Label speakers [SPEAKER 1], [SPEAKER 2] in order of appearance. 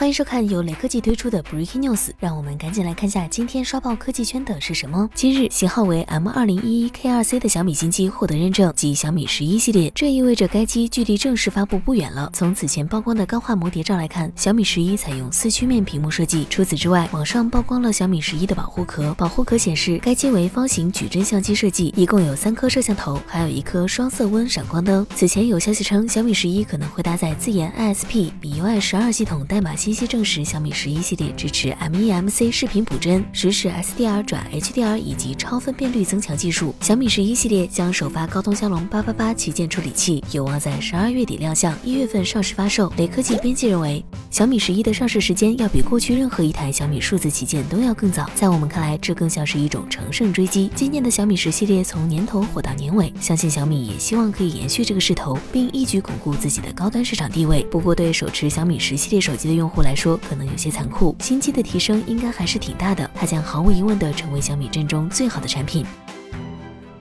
[SPEAKER 1] 欢迎收看由雷科技推出的 Breaking News，让我们赶紧来看下今天刷爆科技圈的是什么。今日型号为 M 二零一一 K 二 C 的小米新机获得认证，即小米十一系列，这意味着该机距离正式发布不远了。从此前曝光的钢化膜谍照来看，小米十一采用四曲面屏幕设计。除此之外，网上曝光了小米十一的保护壳，保护壳显示该机为方形矩阵相机设计，一共有三颗摄像头，还有一颗双色温闪光灯。此前有消息称，小米十一可能会搭载自研 ISP、MIUI 十二系统代码系信息证实小米。十一系列支持 MEMC 视频补帧、实时 SDR 转 HDR 以及超分辨率增强技术。小米十一系列将首发高通骁龙八八八旗舰处理器，有望在十二月底亮相，一月份上市发售。雷科技编辑认为，小米十一的上市时间要比过去任何一台小米数字旗舰都要更早。在我们看来，这更像是一种乘胜追击。今年的小米十系列从年头火到年尾，相信小米也希望可以延续这个势头，并一举巩固自己的高端市场地位。不过，对手持小米十系列手机的用户来说，可能有。些残酷，新机的提升应该还是挺大的，它将毫无疑问的成为小米阵中最好的产品。